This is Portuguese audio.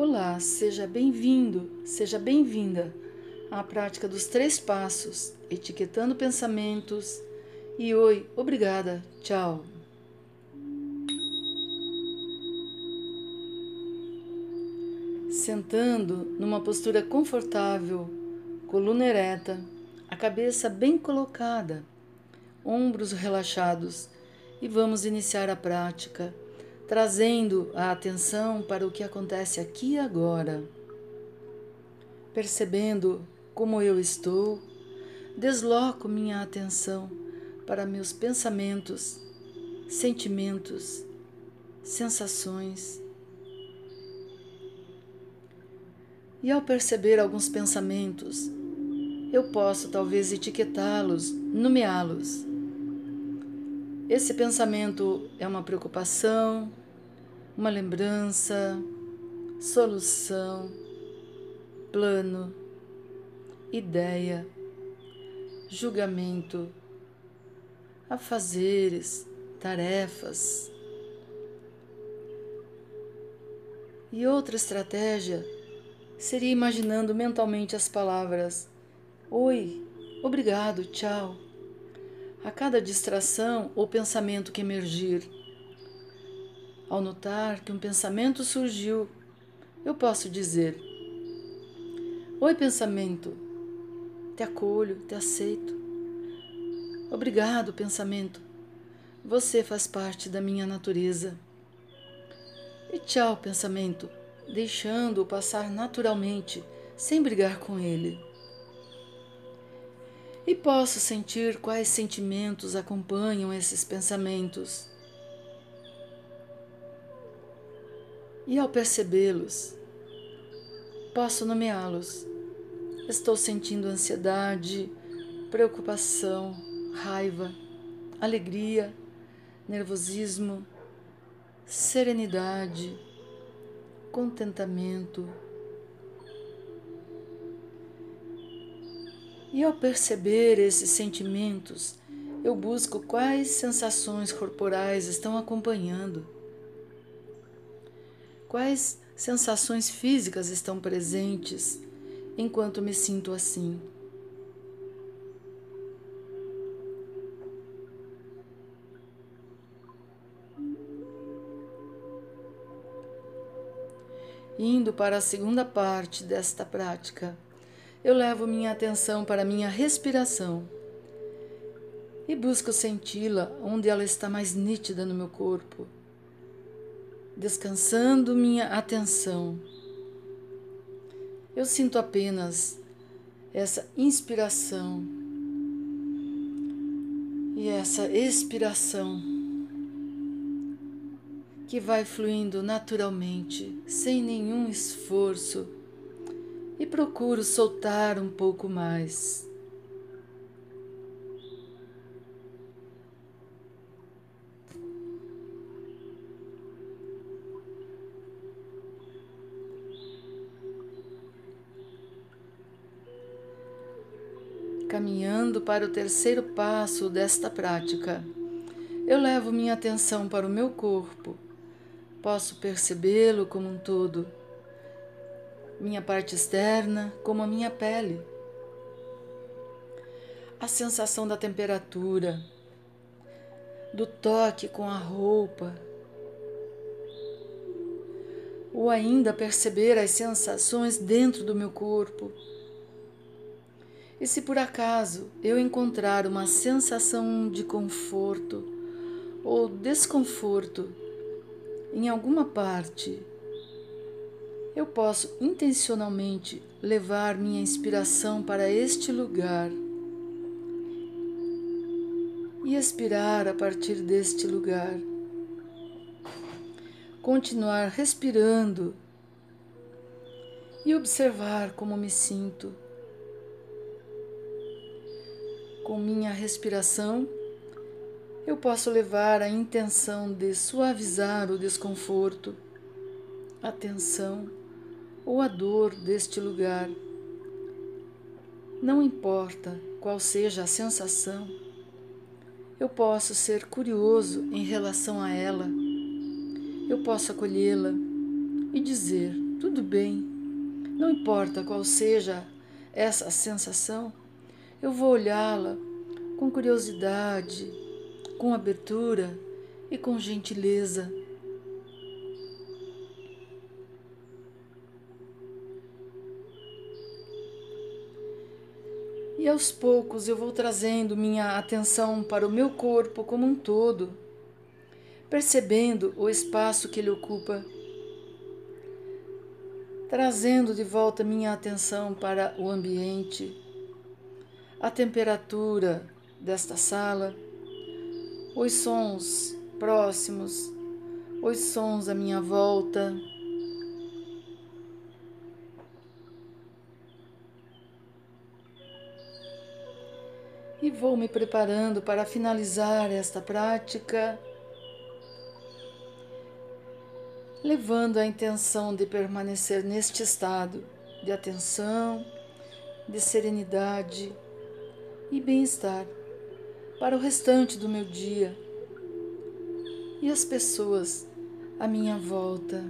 Olá, seja bem-vindo, seja bem-vinda à prática dos três passos, etiquetando pensamentos. E oi, obrigada, tchau. Sentando numa postura confortável, coluna ereta, a cabeça bem colocada, ombros relaxados, e vamos iniciar a prática trazendo a atenção para o que acontece aqui e agora. Percebendo como eu estou, desloco minha atenção para meus pensamentos, sentimentos, sensações. E ao perceber alguns pensamentos, eu posso talvez etiquetá-los, nomeá-los. Esse pensamento é uma preocupação, uma lembrança, solução, plano, ideia, julgamento, afazeres, tarefas. E outra estratégia seria imaginando mentalmente as palavras Oi, obrigado, tchau, a cada distração ou pensamento que emergir ao notar que um pensamento surgiu, eu posso dizer: Oi, pensamento, te acolho, te aceito. Obrigado, pensamento, você faz parte da minha natureza. E tchau, pensamento, deixando-o passar naturalmente, sem brigar com ele. E posso sentir quais sentimentos acompanham esses pensamentos E ao percebê-los, posso nomeá-los. Estou sentindo ansiedade, preocupação, raiva, alegria, nervosismo, serenidade, contentamento. E ao perceber esses sentimentos, eu busco quais sensações corporais estão acompanhando Quais sensações físicas estão presentes enquanto me sinto assim? Indo para a segunda parte desta prática, eu levo minha atenção para minha respiração e busco senti-la onde ela está mais nítida no meu corpo descansando minha atenção. Eu sinto apenas essa inspiração e essa expiração que vai fluindo naturalmente, sem nenhum esforço, e procuro soltar um pouco mais. Caminhando para o terceiro passo desta prática, eu levo minha atenção para o meu corpo. Posso percebê-lo como um todo, minha parte externa, como a minha pele. A sensação da temperatura, do toque com a roupa, ou ainda perceber as sensações dentro do meu corpo e se por acaso eu encontrar uma sensação de conforto ou desconforto em alguma parte, eu posso intencionalmente levar minha inspiração para este lugar e expirar a partir deste lugar. Continuar respirando e observar como me sinto com minha respiração, eu posso levar a intenção de suavizar o desconforto, a tensão ou a dor deste lugar. Não importa qual seja a sensação, eu posso ser curioso em relação a ela, eu posso acolhê-la e dizer: tudo bem. Não importa qual seja essa sensação, eu vou olhá-la com curiosidade, com abertura e com gentileza. E aos poucos eu vou trazendo minha atenção para o meu corpo como um todo, percebendo o espaço que ele ocupa, trazendo de volta minha atenção para o ambiente, a temperatura desta sala, os sons próximos, os sons à minha volta. E vou me preparando para finalizar esta prática, levando a intenção de permanecer neste estado de atenção, de serenidade e bem-estar para o restante do meu dia e as pessoas à minha volta.